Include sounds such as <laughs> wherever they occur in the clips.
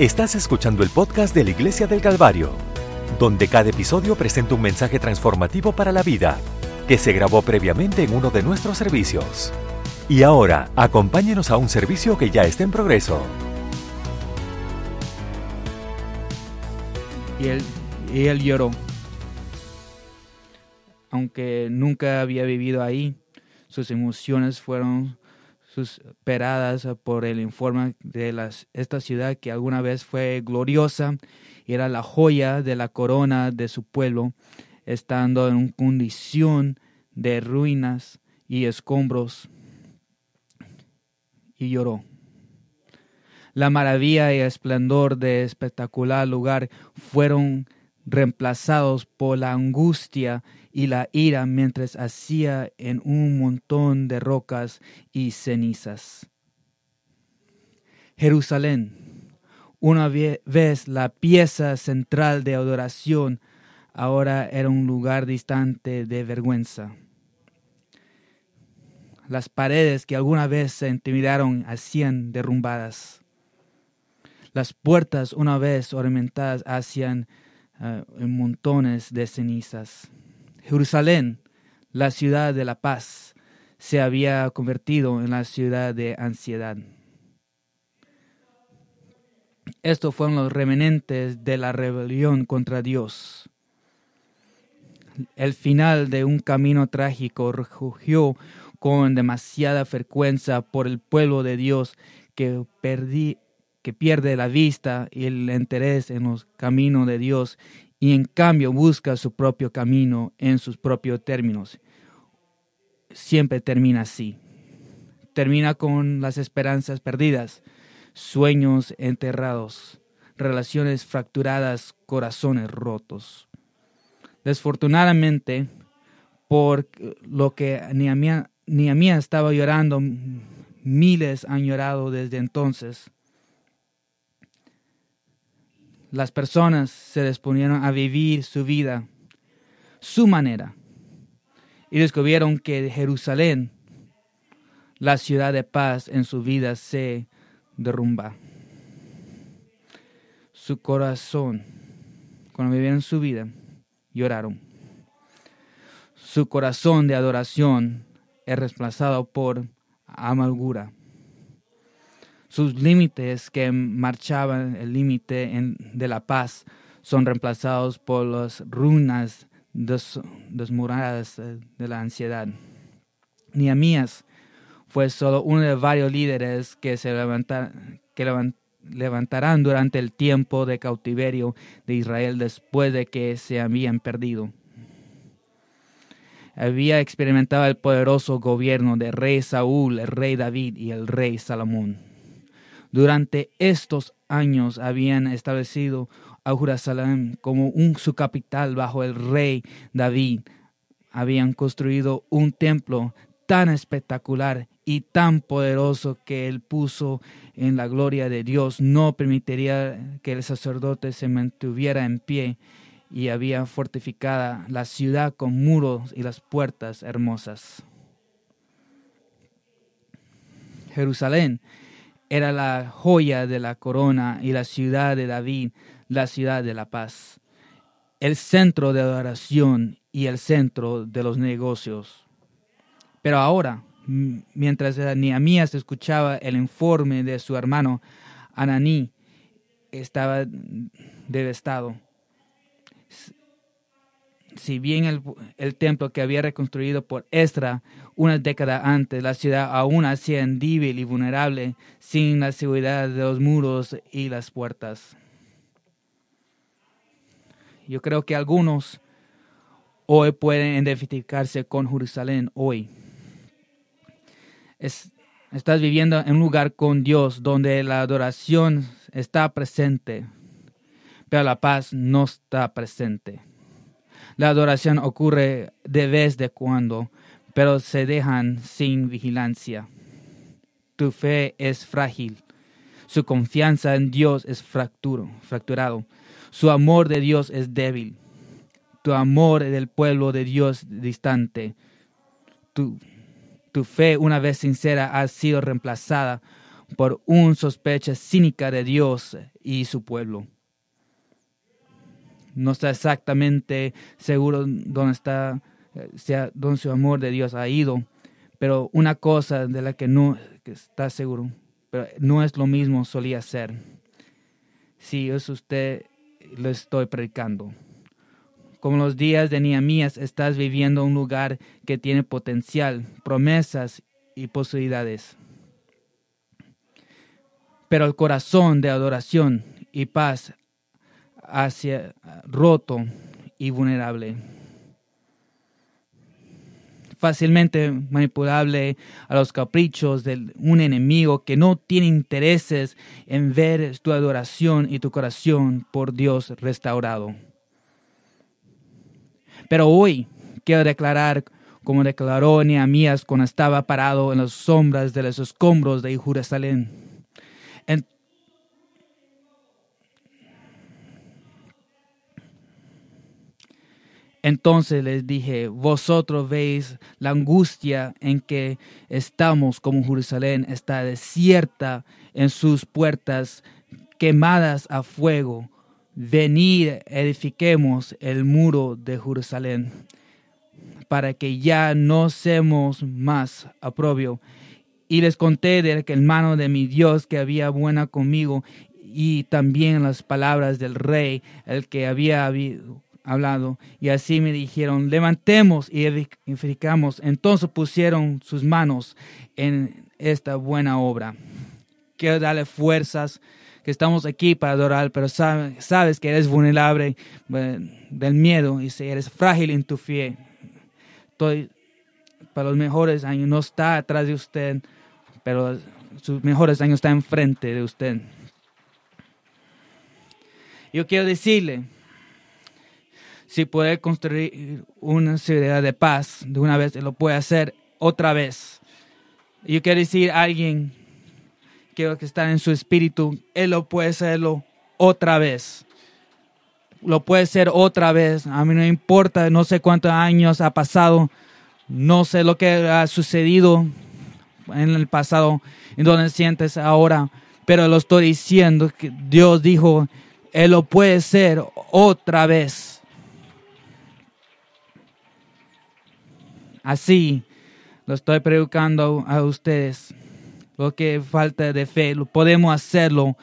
Estás escuchando el podcast de la Iglesia del Calvario, donde cada episodio presenta un mensaje transformativo para la vida que se grabó previamente en uno de nuestros servicios. Y ahora, acompáñenos a un servicio que ya está en progreso. Y él, y él lloró. Aunque nunca había vivido ahí, sus emociones fueron superadas por el informe de esta ciudad que alguna vez fue gloriosa, era la joya de la corona de su pueblo, estando en condición de ruinas y escombros, y lloró. La maravilla y esplendor de espectacular lugar fueron reemplazados por la angustia y la ira mientras hacía en un montón de rocas y cenizas. Jerusalén, una vez la pieza central de adoración, ahora era un lugar distante de vergüenza. Las paredes que alguna vez se intimidaron hacían derrumbadas. Las puertas una vez ornamentadas hacían uh, montones de cenizas. Jerusalén, la ciudad de la paz, se había convertido en la ciudad de ansiedad. Estos fueron los remanentes de la rebelión contra Dios. El final de un camino trágico refugió con demasiada frecuencia por el pueblo de Dios que, que pierde la vista y el interés en los caminos de Dios y en cambio busca su propio camino en sus propios términos. Siempre termina así. Termina con las esperanzas perdidas, sueños enterrados, relaciones fracturadas, corazones rotos. Desfortunadamente, por lo que Nehemías estaba llorando, miles han llorado desde entonces las personas se disponieron a vivir su vida, su manera, y descubrieron que Jerusalén, la ciudad de paz en su vida, se derrumba. Su corazón, cuando vivieron su vida, lloraron. Su corazón de adoración es reemplazado por amargura sus límites que marchaban el límite de la paz son reemplazados por las runas desmuradas de la ansiedad. Nehemías fue solo uno de varios líderes que se levantarán durante el tiempo de cautiverio de Israel después de que se habían perdido. Había experimentado el poderoso gobierno de rey Saúl, el rey David y el rey Salomón. Durante estos años habían establecido a Jerusalén como un, su capital bajo el rey David. Habían construido un templo tan espectacular y tan poderoso que él puso en la gloria de Dios no permitiría que el sacerdote se mantuviera en pie y había fortificada la ciudad con muros y las puertas hermosas. Jerusalén era la joya de la corona y la ciudad de David, la ciudad de la paz, el centro de adoración y el centro de los negocios. Pero ahora, mientras Nehemías escuchaba el informe de su hermano Ananí, estaba devastado si bien el, templo que había reconstruido por Estra una década antes, la ciudad aún hacía débil y vulnerable sin la seguridad de los muros y las puertas. Yo creo que algunos hoy pueden identificarse con Jerusalén hoy. estás viviendo en un lugar con Dios donde la adoración está presente, pero la paz no está presente. La adoración ocurre de vez de cuando, pero se dejan sin vigilancia. Tu fe es frágil. Su confianza en Dios es fracturo, fracturado. Su amor de Dios es débil. Tu amor del pueblo de Dios distante. Tu, tu fe, una vez sincera, ha sido reemplazada por una sospecha cínica de Dios y su pueblo. No está exactamente seguro dónde está, sea, dónde su amor de Dios ha ido, pero una cosa de la que no está seguro, pero no es lo mismo solía ser. Si es usted, lo estoy predicando. Como los días de Nehemías, estás viviendo un lugar que tiene potencial, promesas y posibilidades. Pero el corazón de adoración y paz hacia roto y vulnerable fácilmente manipulable a los caprichos de un enemigo que no tiene intereses en ver tu adoración y tu corazón por Dios restaurado. Pero hoy quiero declarar, como declaró Nehemías cuando estaba parado en las sombras de los escombros de Jerusalén. Entonces les dije, vosotros veis la angustia en que estamos como Jerusalén está desierta en sus puertas, quemadas a fuego. Venid, edifiquemos el muro de Jerusalén, para que ya no seamos más aprobio. Y les conté de que el mano de mi Dios que había buena conmigo, y también las palabras del rey, el que había habido hablado. Y así me dijeron, levantemos y edificamos. Entonces pusieron sus manos en esta buena obra. Quiero darle fuerzas, que estamos aquí para adorar, pero sabes, que eres vulnerable del miedo y si eres frágil en tu fe. Estoy para los mejores años, no está atrás de usted, pero sus mejores años están enfrente de usted. Yo quiero decirle, si puede construir una ciudad de paz de una vez, lo puede hacer otra vez. Yo quiero decir a alguien que está en su espíritu, Él lo puede hacerlo otra vez. Lo puede hacer otra vez. A mí no importa, no sé cuántos años ha pasado, no sé lo que ha sucedido en el pasado, en donde sientes ahora, pero lo estoy diciendo que Dios dijo, Él lo puede hacer otra vez. Así lo estoy predicando a ustedes. Lo que falta de fe, lo podemos hacerlo.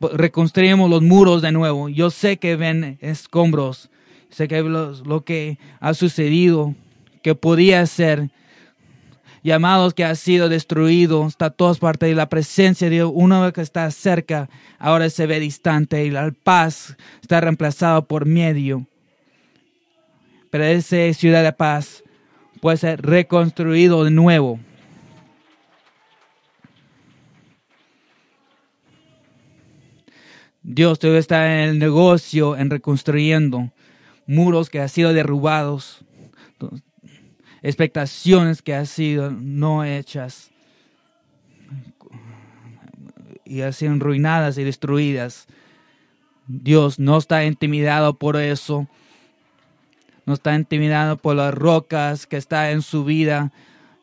Reconstruimos los muros de nuevo. Yo sé que ven escombros. Sé que lo, que ha sucedido, que podía ser, llamados que ha sido destruido, está todas partes de la presencia de Dios, uno que está cerca, ahora se ve distante y la paz está reemplazada por medio. Pero esa ciudad de paz puede ser reconstruido de nuevo. Dios debe estar en el negocio, en reconstruyendo muros que han sido derrubados, expectaciones que han sido no hechas y han sido arruinadas y destruidas. Dios no está intimidado por eso no está intimidado por las rocas que está en su vida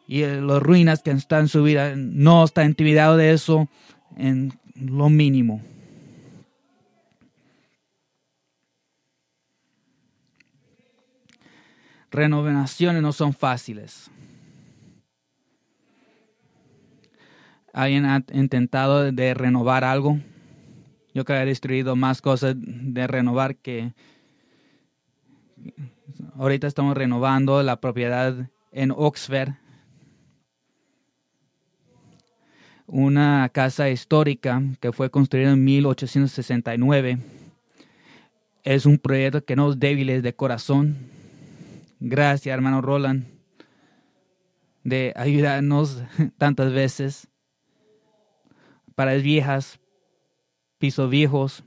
y las ruinas que están en su vida. No está intimidado de eso en lo mínimo. Renovaciones no son fáciles. ¿Alguien ha intentado de renovar algo? Yo que he destruido más cosas de renovar que Ahorita estamos renovando la propiedad en Oxford, una casa histórica que fue construida en 1869. Es un proyecto que no es débil de corazón. Gracias, hermano Roland, de ayudarnos <laughs> tantas veces. Para las viejas, pisos viejos,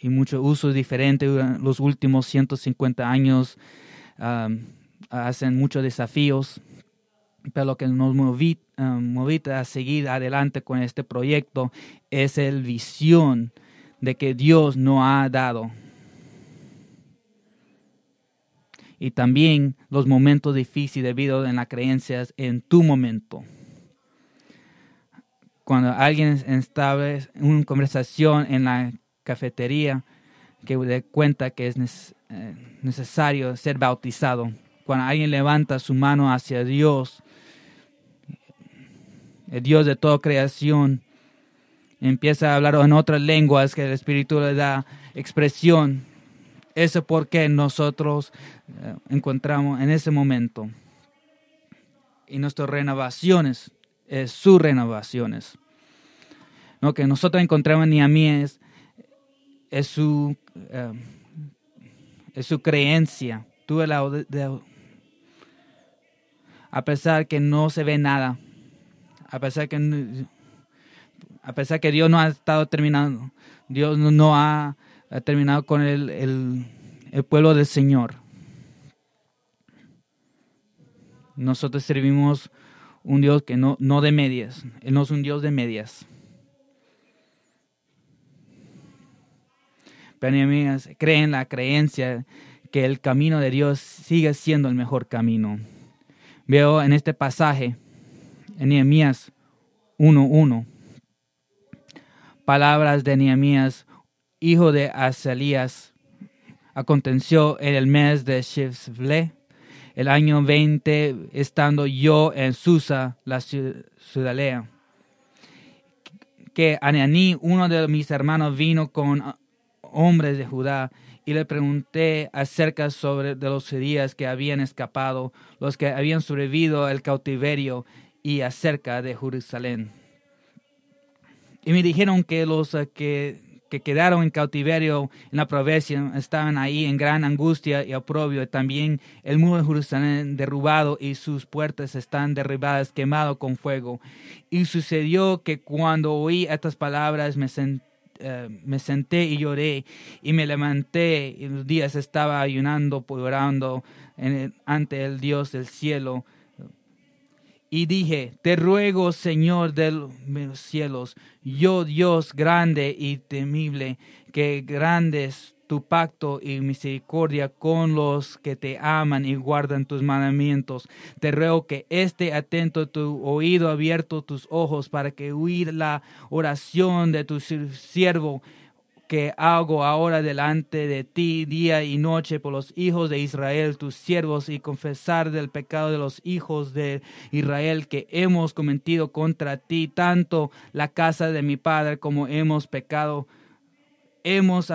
y muchos usos diferentes. Los últimos 150 años hacen muchos desafíos, pero lo que nos movita a seguir adelante con este proyecto es el visión de que Dios nos ha dado. Y también los momentos difíciles debido a las creencias en tu momento cuando alguien establece una conversación en la cafetería, que dé cuenta que es eh, necesario ser bautizado. Cuando alguien levanta su mano hacia Dios, el Dios de toda creación, empieza a hablar en otras lenguas que el Espíritu le da expresión. Eso porque nosotros eh, encontramos en ese momento. Y nuestras renovaciones, es sus renovaciones. Lo que nosotros encontramos en Niamías es su, eh, es su creencia. Tuve la, a pesar que no se ve nada, a pesar que a pesar que Dios no ha estado terminando, Dios no ha, terminado con el, el, pueblo del Señor. Nosotros servimos un Dios que no, no de medias, Él no es un Dios de medias. Pero amigas, creen la creencia que el camino de Dios sigue siendo el mejor camino. Veo en este pasaje, en Nehemías 1.1, palabras de Nehemías, hijo de Asalías, aconteció en el mes de Shivle, el año 20, estando yo en Susa, la ciudadela, que Ananí, uno de mis hermanos, vino con hombres de Judá y le pregunté acerca sobre de los judíos que habían escapado, los que habían sobrevivido al cautiverio y acerca de Jerusalén. Y me dijeron que los eh, que, que, quedaron en cautiverio en la provincia estaban ahí en gran angustia y oprobio. También el muro de Jerusalén derrubado y sus puertas están derribadas, quemado con fuego. Y sucedió que cuando oí estas palabras me senté me senté y lloré y me levanté y los días estaba ayunando, llorando ante el Dios del cielo. Y dije, te ruego, Señor de los cielos, yo Dios grande y temible, que grandes tu pacto y misericordia con los que te aman y guardan tus mandamientos. Te ruego que esté atento tu oído abierto, tus ojos, para que oír la oración de tu siervo que hago ahora delante de ti día y noche por los hijos de Israel, tus siervos, y confesar del pecado de los hijos de Israel que hemos cometido contra ti, tanto la casa de mi padre como hemos pecado. Hemos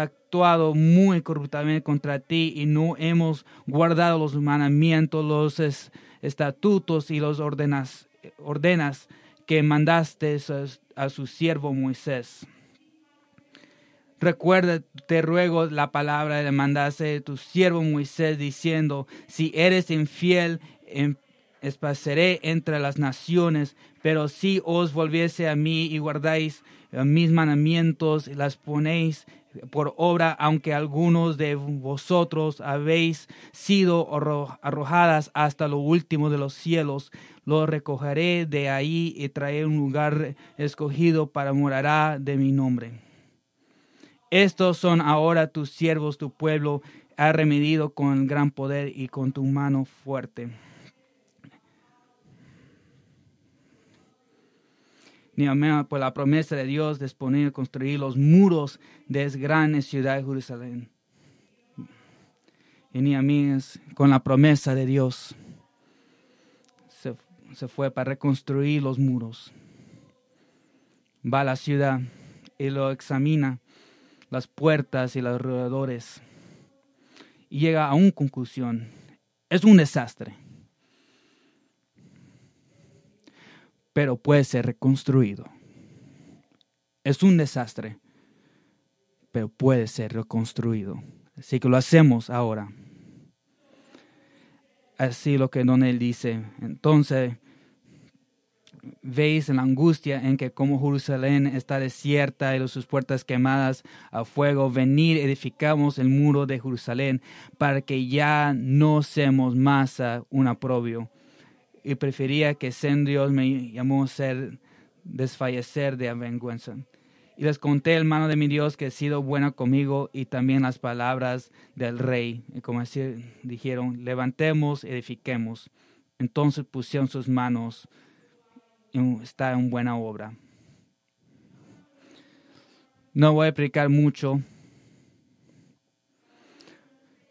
muy corruptamente contra ti y no hemos guardado los mandamientos, los estatutos y los ordenas, ordenas que mandaste a su siervo Moisés. Recuerda, te ruego, la palabra de mandaste tu siervo Moisés diciendo, si eres infiel, em, espaceré entre las naciones, pero si os volviese a mí y guardáis eh, mis mandamientos las ponéis por obra, aunque algunos de vosotros habéis sido arrojadas hasta lo último de los cielos, lo recogeré de ahí y traeré un lugar escogido para morará de mi nombre. Estos son ahora tus siervos, tu pueblo ha remedido con gran poder y con tu mano fuerte. Amén por la promesa de Dios de disponer construir los muros de esa gran ciudad de Jerusalén. Y ni con la promesa de Dios, se, se fue para reconstruir los muros. Va a la ciudad y lo examina, las puertas y los alrededores, y llega a una conclusión. Es un desastre pero puede ser reconstruido. Es un desastre, pero puede ser reconstruido. Así que lo hacemos ahora. Así lo que Don él dice. Entonces, veis la angustia en que como Jerusalén está desierta y sus puertas quemadas a fuego, venir edificamos el muro de Jerusalén para que ya no seamos más un aprobio y prefería que siendo Dios me llamó ser desfallecer de vergüenza. Y les conté, hermano de mi Dios, que ha sido bueno conmigo y también las palabras del rey. Como así dijeron, levantemos, edifiquemos. Entonces pusieron sus manos y está en buena obra. No voy a explicar mucho,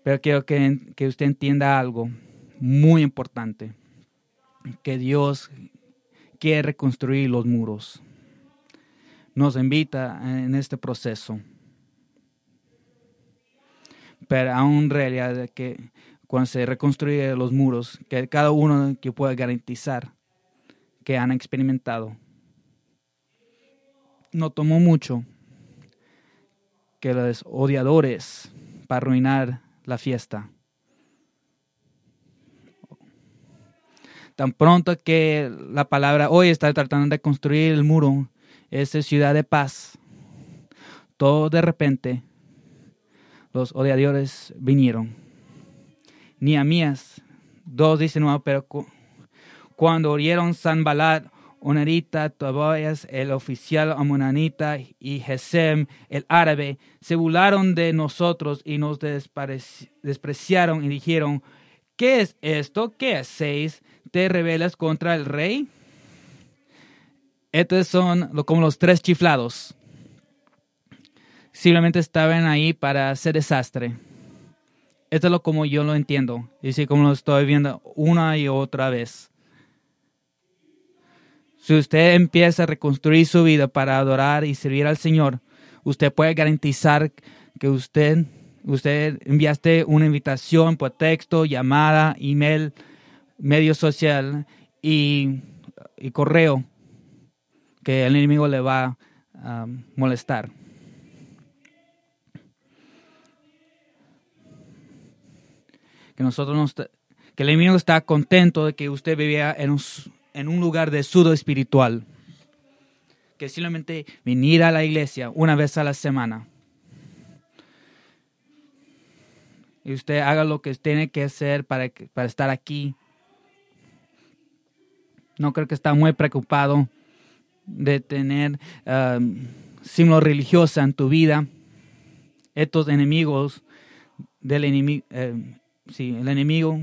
pero quiero que usted entienda algo muy importante, que Dios quiere reconstruir los muros. Nos invita en este proceso. Pero aún realidad que cuando se reconstruyen los muros, que cada uno que pueda garantizar que han experimentado. No tomó mucho que los odiadores para arruinar la fiesta. Tan pronto que la palabra hoy está tratando de construir el muro, esa ciudad de paz, todo de repente los odiadores vinieron. Ni a mías, dos dicen, no, pero cuando oyeron Sanbalat, Onarita, Tobias, el oficial amonanita, y Gesem, el árabe, se burlaron de nosotros y nos despreciaron y dijeron, ¿qué es esto? ¿Qué hacéis? ¿Te rebelas contra el rey? Estos son como los tres chiflados. Simplemente estaban ahí para hacer desastre. Esto es lo como yo lo entiendo. Y así como lo estoy viendo una y otra vez. Si usted empieza a reconstruir su vida para adorar y servir al Señor, usted puede garantizar que usted, usted enviaste una invitación por texto, llamada, email, medio social y, correo que el enemigo le va a molestar. Que nosotros nos, que el enemigo está contento de que usted vivía en un en un lugar de sudo espiritual. Que simplemente venir a la iglesia una vez a la semana. Y usted haga lo que tiene que hacer para, para estar aquí. No creo que está muy preocupado de tener um, símbolo religioso en tu vida. Estos enemigos del enemigo, eh, sí, el enemigo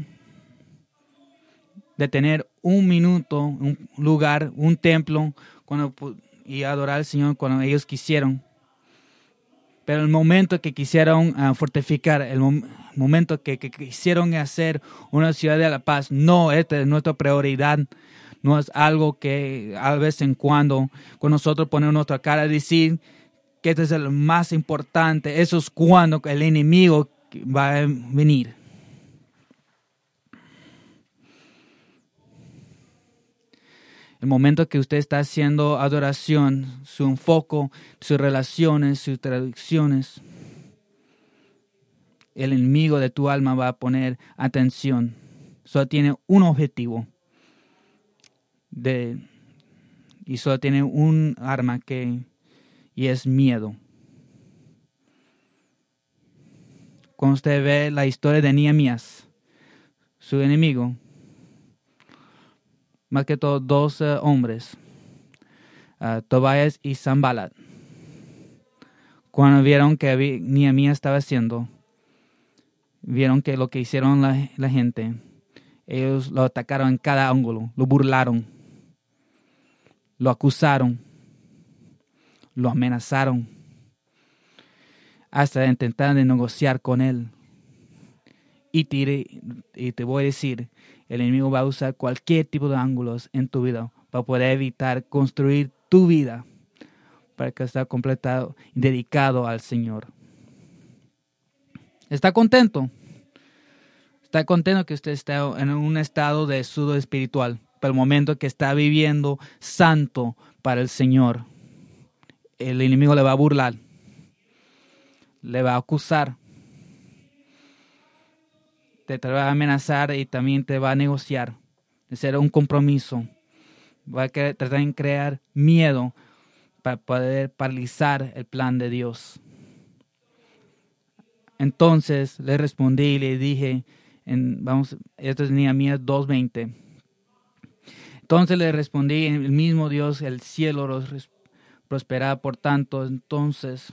de tener un minuto, un lugar, un templo cuando, y adorar al Señor cuando ellos quisieron. Pero el momento que quisieron ah, fortificar, el momento que, quisieron hacer una ciudad de la paz, no, esta es nuestra prioridad. No es algo que a vez en cuando con nosotros ponemos nuestra cara y decir que este es el más importante. Eso es cuando el enemigo va a venir. el momento que usted está haciendo adoración, su enfoque, sus relaciones, sus traducciones, el enemigo de tu alma va a poner atención. Solo tiene un objetivo de, y solo tiene un arma que y es miedo. Cuando usted ve la historia de Nehemías, su enemigo, más que todo dos eh, hombres, uh, Tobias y Sambalat. Cuando vieron que Nehemías estaba haciendo, vieron que lo que hicieron la, la gente, ellos lo atacaron en cada ángulo, lo burlaron, lo acusaron, lo amenazaron, hasta intentar de negociar con él. Y y te voy a decir, el enemigo va a usar cualquier tipo de ángulos en tu vida para poder evitar construir tu vida para que esté completado y dedicado al Señor. ¿Está contento? Está contento que usted esté en un estado de sudo espiritual, para el momento que está viviendo santo para el Señor. El enemigo le va a burlar, le va a acusar, te, va a amenazar y también te va a negociar. De un compromiso. Va a tratar de crear miedo para poder paralizar el plan de Dios. Entonces le respondí y le dije, en, vamos, esto es Nehemías 2.20. Entonces le respondí, el mismo Dios, el cielo los prosperará por tanto. Entonces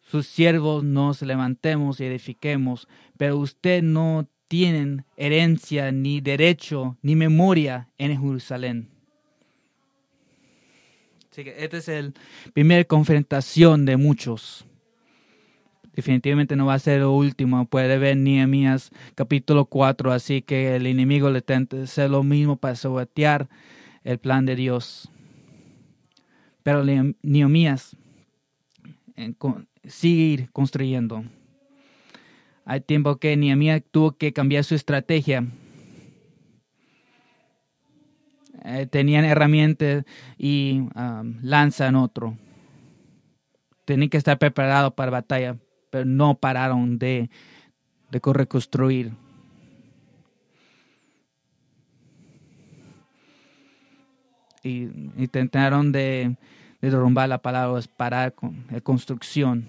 sus siervos nos levantemos y edifiquemos, pero usted no tienen herencia, ni derecho, ni memoria en Jerusalén. Así que esta es la primera confrontación de muchos. Definitivamente no va a ser lo último. Puede ver Nehemías capítulo 4. Así que el enemigo le intenta hacer lo mismo para sabotear el plan de Dios. Pero Nehemías sigue construyendo. Hay tiempo que Nehemías tuvo que cambiar su estrategia. Eh, tenían herramientas y um, lanzan otro. Tenían que estar preparados para batalla, pero no pararon de, de reconstruir. Y intentaron de, de derrumbar la palabra, es parar con la construcción.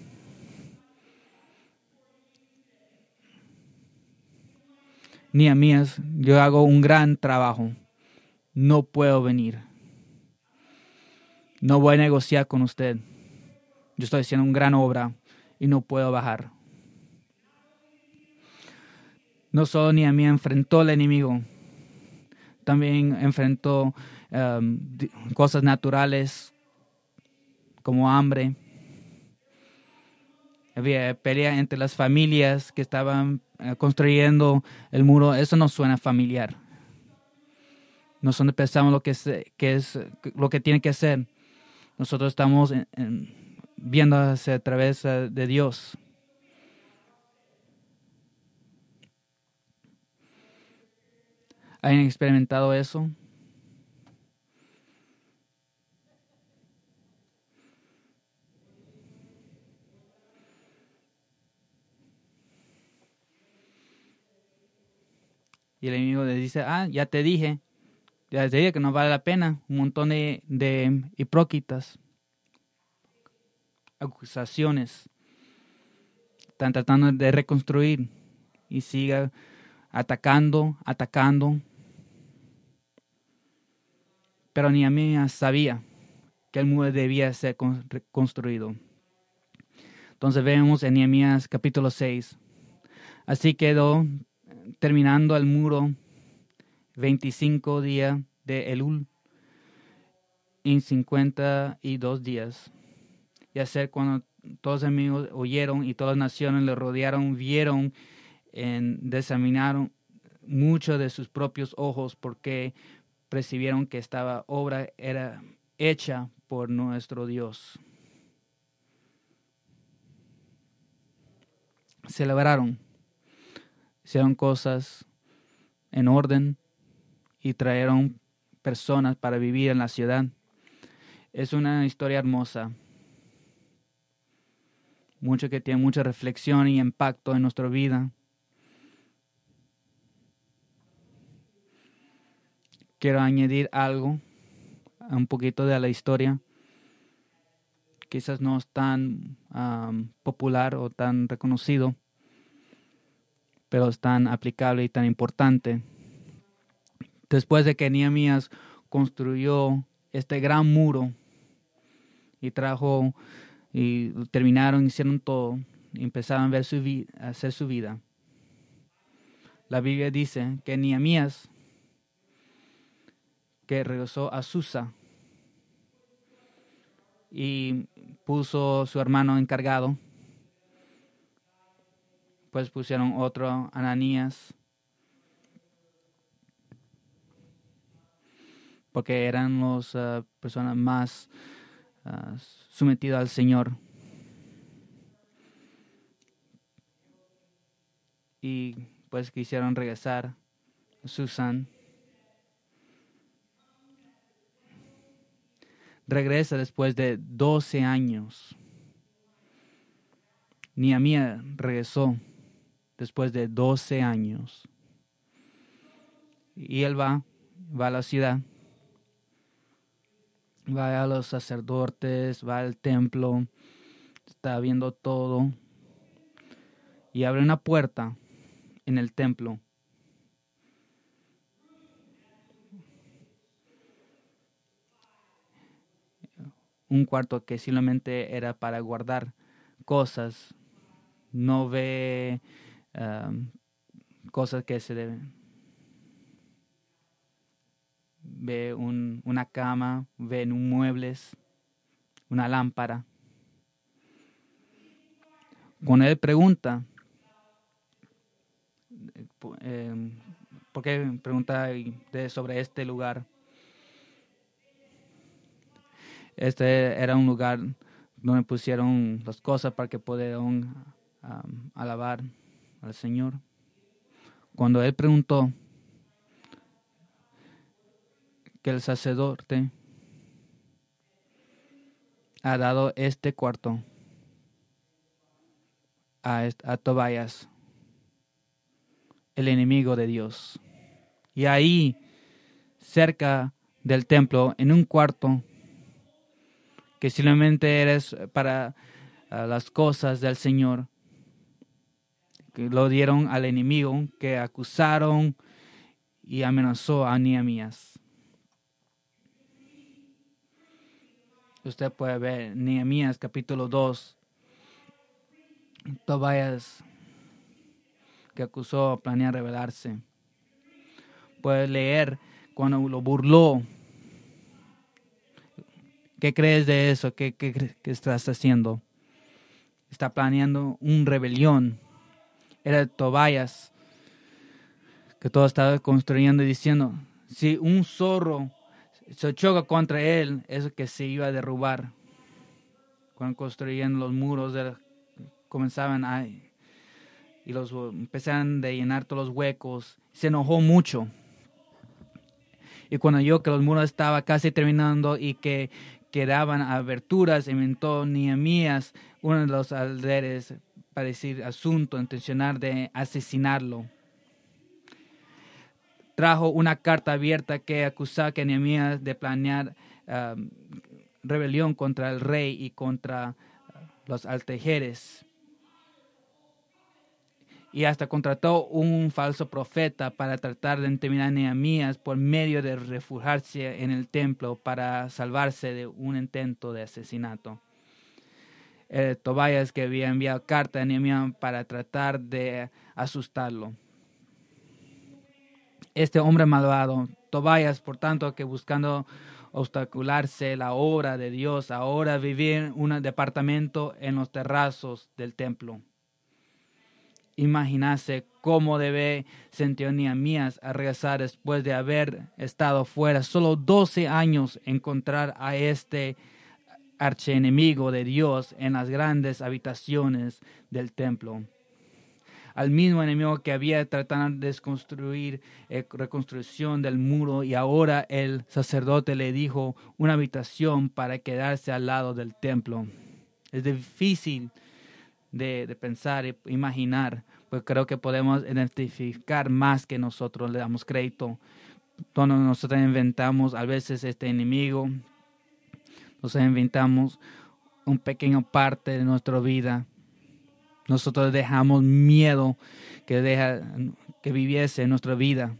Nehemías, yo hago un gran trabajo. No puedo venir. No voy a negociar con usted. Yo estoy haciendo una gran obra y no puedo bajar. No solo Nehemías enfrentó al enemigo, también enfrentó um, cosas naturales como hambre. Había pelea entre las familias que estaban eh, construyendo el muro, eso no suena familiar. Nosotros pensamos lo que es, que es lo que tiene que ser. Nosotros estamos viendo hacia a través eh, de Dios. ¿Han experimentado eso? Y el enemigo le dice, ah, ya te dije, ya te dije que no vale la pena. Un montón de, de hipócritas, acusaciones, están tratando de reconstruir y siga atacando, atacando. Pero Nehemías sabía que el muro debía ser construido. Entonces vemos en Nehemías capítulo 6. Así quedó terminando el muro 25 días de Elul en 52 días. Y hacer cuando todos los amigos oyeron y todas las naciones le rodearon, vieron, en, examinaron mucho de sus propios ojos porque percibieron que esta obra era hecha por nuestro Dios. Celebraron hicieron cosas en orden y trajeron personas para vivir en la ciudad. Es una historia hermosa, mucho que tiene mucha reflexión y impacto en nuestra vida. Quiero añadir algo, un poquito de la historia. Quizás no es tan popular o tan reconocido pero es tan aplicable y tan importante. Después de que Nehemías construyó este gran muro y trajo y terminaron, hicieron todo, y empezaron a ver su a hacer su vida. La Biblia dice que Nehemías, que regresó a Susa y puso su hermano encargado pues pusieron otro Ananías. Porque eran las ah, personas más uh, sometidas al Señor. Y pues quisieron regresar Susan. Regresa después de 12 años. Niamía regresó después de 12 años. Y él va, va a la ciudad, va a los sacerdotes, va al templo, está viendo todo y abre una puerta en el templo. Un cuarto que simplemente era para guardar cosas. No ve cosas que se deben. Ve un, una cama, ven un muebles, una lámpara. Cuando él pregunta, eh, ¿por qué pregunta sobre este lugar? Este era un lugar donde pusieron las cosas para que pudieran alabar al Señor. Cuando él preguntó que el sacerdote ha dado este cuarto a, Tobias, el enemigo de Dios. Y ahí, cerca del templo, en un cuarto, que simplemente eres para ah, las cosas del Señor, que lo dieron al enemigo, que acusaron y amenazó a Nehemías. Usted puede ver Nehemías capítulo 2. Tobias que acusó a planear rebelarse. Puede leer cuando lo burló. ¿Qué crees de eso? ¿Qué, qué, qué estás haciendo? Está planeando una rebelión. Era Tobias que todo estaba construyendo y diciendo, si un zorro se choca contra él, es que se iba a derrubar. Cuando construían los muros, comenzaban a... y los empezaban a llenar todos los huecos. Se enojó mucho. Y cuando yo que los muros estaban casi terminando y que quedaban aberturas, inventó Nehemías, uno de los alderes, para decir asunto, intencionar de asesinarlo trajo una carta abierta que acusaba a Nehemías de planear um, rebelión contra el rey y contra uh, los altejeres. Y hasta contrató un falso profeta para tratar de intimidar a Nehemías por medio de refugiarse en el templo para salvarse de un intento de asesinato. Eh, Tobias que había enviado carta a Nehemías para tratar de asustarlo este hombre malvado, Tobias, por tanto, que buscando obstacularse la obra de Dios, ahora vivir en un departamento en los terrazos del templo. Imaginase cómo debe sentir Nehemías a regresar después de haber estado fuera solo 12 años, encontrar a este archienemigo de Dios en las grandes habitaciones del templo al mismo enemigo que había tratado de desconstruir, eh, reconstrucción del muro y ahora el sacerdote le dijo una habitación para quedarse al lado del templo. Es difícil de, pensar e imaginar, pues creo que podemos identificar más que nosotros le damos crédito. Cuando nosotros inventamos a veces este enemigo, nos inventamos un pequeño parte de nuestra vida nosotros dejamos miedo que, deja, que viviese en nuestra vida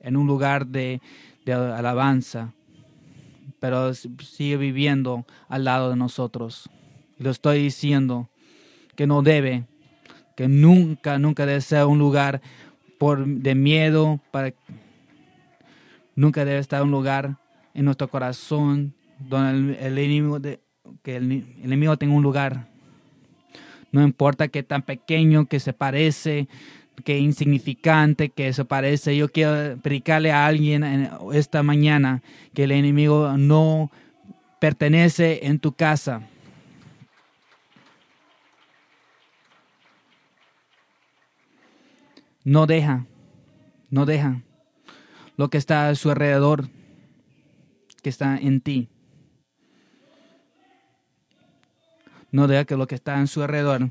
en un lugar de, de alabanza, pero sigue viviendo al lado de nosotros. Y lo estoy diciendo que no debe, que nunca, nunca debe ser un lugar por, de miedo, para, nunca debe estar un lugar en nuestro corazón donde el, enemigo, de, que el enemigo tenga un lugar no importa qué tan pequeño que se parece, qué insignificante que se parece. Yo quiero predicarle a alguien esta mañana que el enemigo no pertenece en tu casa. No deja, no deja lo que está a su alrededor, que está en ti. No deja que lo que está en su alrededor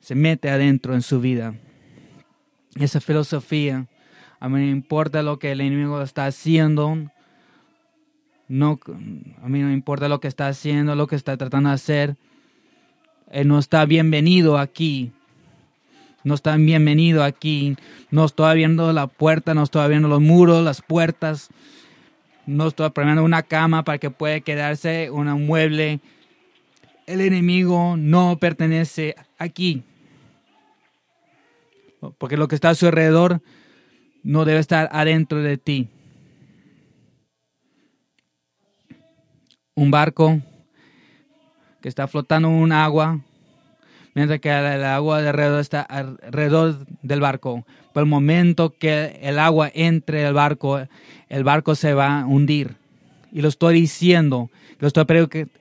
se mete adentro en su vida. Esa filosofía, a mí no importa lo que el enemigo está haciendo, no, a mí no importa lo que está haciendo, lo que está tratando de hacer, él no está bienvenido aquí. No está bienvenido aquí. No estoy viendo la puerta, no estoy viendo los muros, las puertas. No estoy poniendo una cama para que pueda quedarse un mueble el enemigo no pertenece aquí. Porque lo que está a su alrededor no debe estar adentro de ti. Un barco que está flotando un agua, mientras que el agua alrededor está alrededor del barco. Por el momento que el agua entre el barco, el barco se va a hundir. Y lo estoy diciendo, lo estoy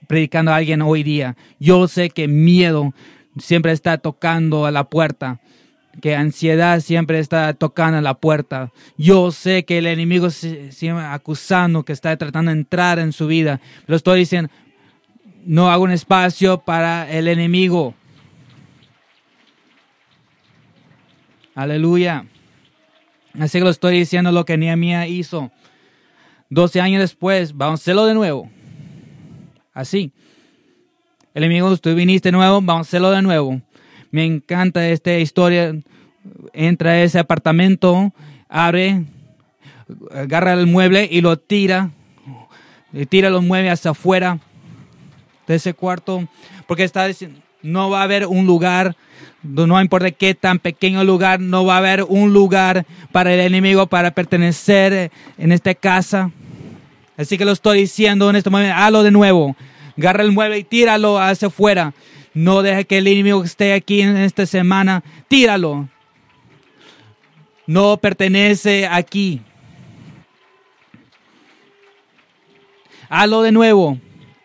predicando a alguien hoy día. Yo sé que miedo siempre está tocando a la puerta que ansiedad siempre está tocando a la puerta. Yo sé que el enemigo sigue acusando, que está tratando de entrar en su vida. Lo estoy diciendo, no hago un espacio para el enemigo. Aleluya. Así que lo estoy diciendo lo que Nehemías hizo. 12 años después, vamos a hacerlo de nuevo. Así. El enemigo, tú viniste nuevo, vamos a hacerlo de nuevo. Me encanta esta historia. Entra a ese apartamento, abre, agarra el mueble y lo tira. Tira los muebles hacia afuera de ese cuarto. Porque está diciendo, no va a haber un lugar, no importa qué tan pequeño lugar, no va a haber un lugar para el enemigo para pertenecer en esta casa. Así que lo estoy diciendo en este momento, hazlo de nuevo. Agarra el mueble y tíralo hacia afuera. No deje que el enemigo esté aquí en esta semana, tíralo. No pertenece aquí. Hazlo de nuevo.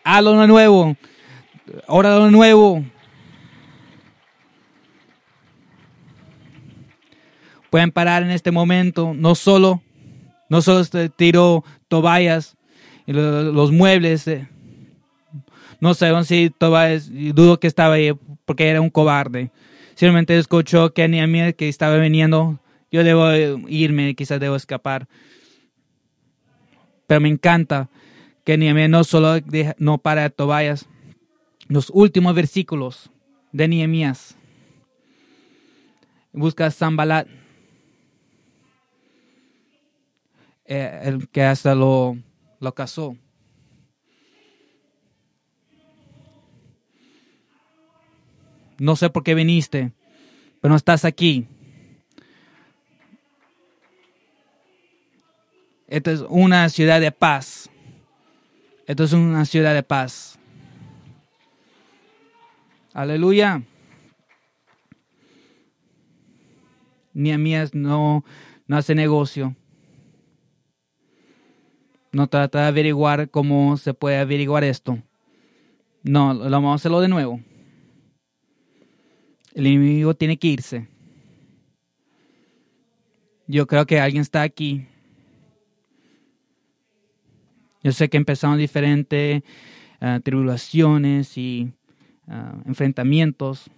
Hazlo de nuevo. Ahora de nuevo. Pueden parar en este momento. No solo, no solo tiró tobayas y los, muebles. Eh, no sé si Tobías, dudo que estaba ahí porque era un cobarde. Simplemente escuchó que mí que estaba viniendo. Yo debo irme, quizás debo escapar. Pero me encanta que Nehemías no solo no para a Tobías. Los últimos versículos de Nehemías. Busca a Zambalat. Eh, el que hasta lo, lo casó. no sé por qué viniste, pero no estás aquí. Esta es una ciudad de paz. Esto es una ciudad de paz. Aleluya. Nehemías no, no hace negocio. No trata de averiguar cómo se puede averiguar esto. No, lo vamos a hacerlo de nuevo. El enemigo tiene que irse. Yo creo que alguien está aquí. Yo sé que empezamos diferentes ah, tribulaciones y ah, enfrentamientos.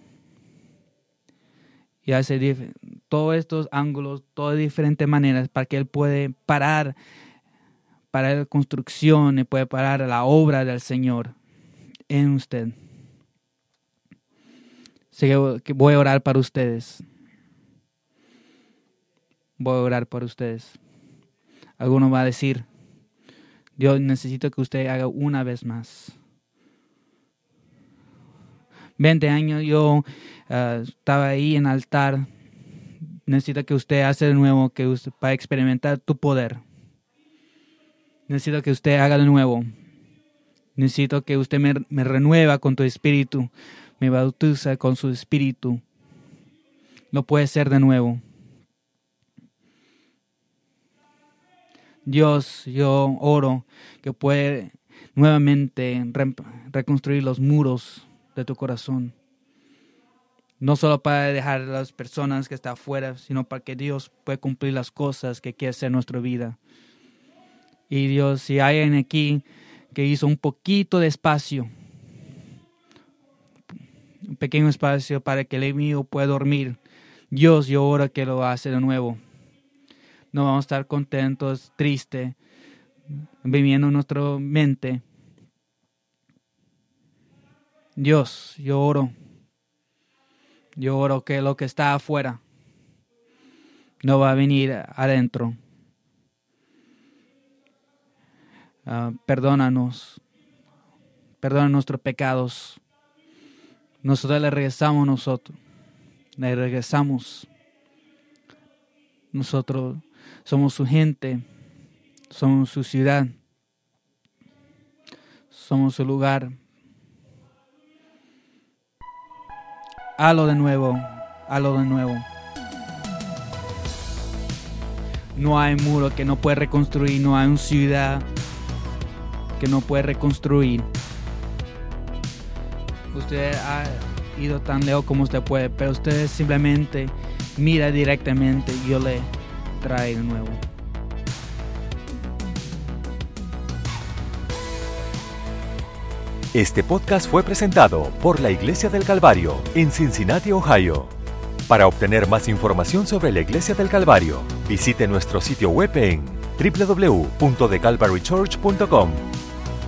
Y hace todos estos ángulos, todas diferentes maneras para que Él puede parar, para la construcción y puede parar la obra del Señor en usted que voy a orar para ustedes. Voy a orar por ustedes. Alguno va a decir, Dios necesito que usted haga una vez más. 20 años yo ah, estaba ahí en altar. Necesito que usted haga de nuevo que usted, para experimentar tu poder. Necesito que usted haga de nuevo. Necesito que usted me, renueva con tu espíritu me bautiza con su espíritu. No puede ser de nuevo. Dios, yo oro que puede nuevamente reconstruir los muros de tu corazón. No solo para dejar a las personas que están afuera, sino para que Dios pueda cumplir las cosas que quiere hacer en nuestra vida. Y Dios, si hay alguien aquí que hizo un poquito de espacio un pequeño espacio para que el enemigo pueda dormir. Dios, yo oro que lo hace de nuevo. No vamos a estar contentos, tristes, viviendo en nuestra mente. Dios, yo oro. Yo oro que lo que está afuera no va a venir adentro. Ah, perdónanos. Perdona nuestros pecados. Nosotros le regresamos nosotros. Le regresamos. Nosotros somos su gente. Somos su ciudad. Somos su lugar. Halo de nuevo, halo de nuevo. No hay muro que no puede reconstruir, no hay una ciudad no puede reconstruir. Usted ha ido tan lejos como usted puede, pero usted simplemente mira directamente y yo le trae de nuevo. Este podcast fue presentado por la Iglesia del Calvario en Cincinnati, Ohio. Para obtener más información sobre la Iglesia del Calvario, visite nuestro sitio web en www.thecalvarychurch.com.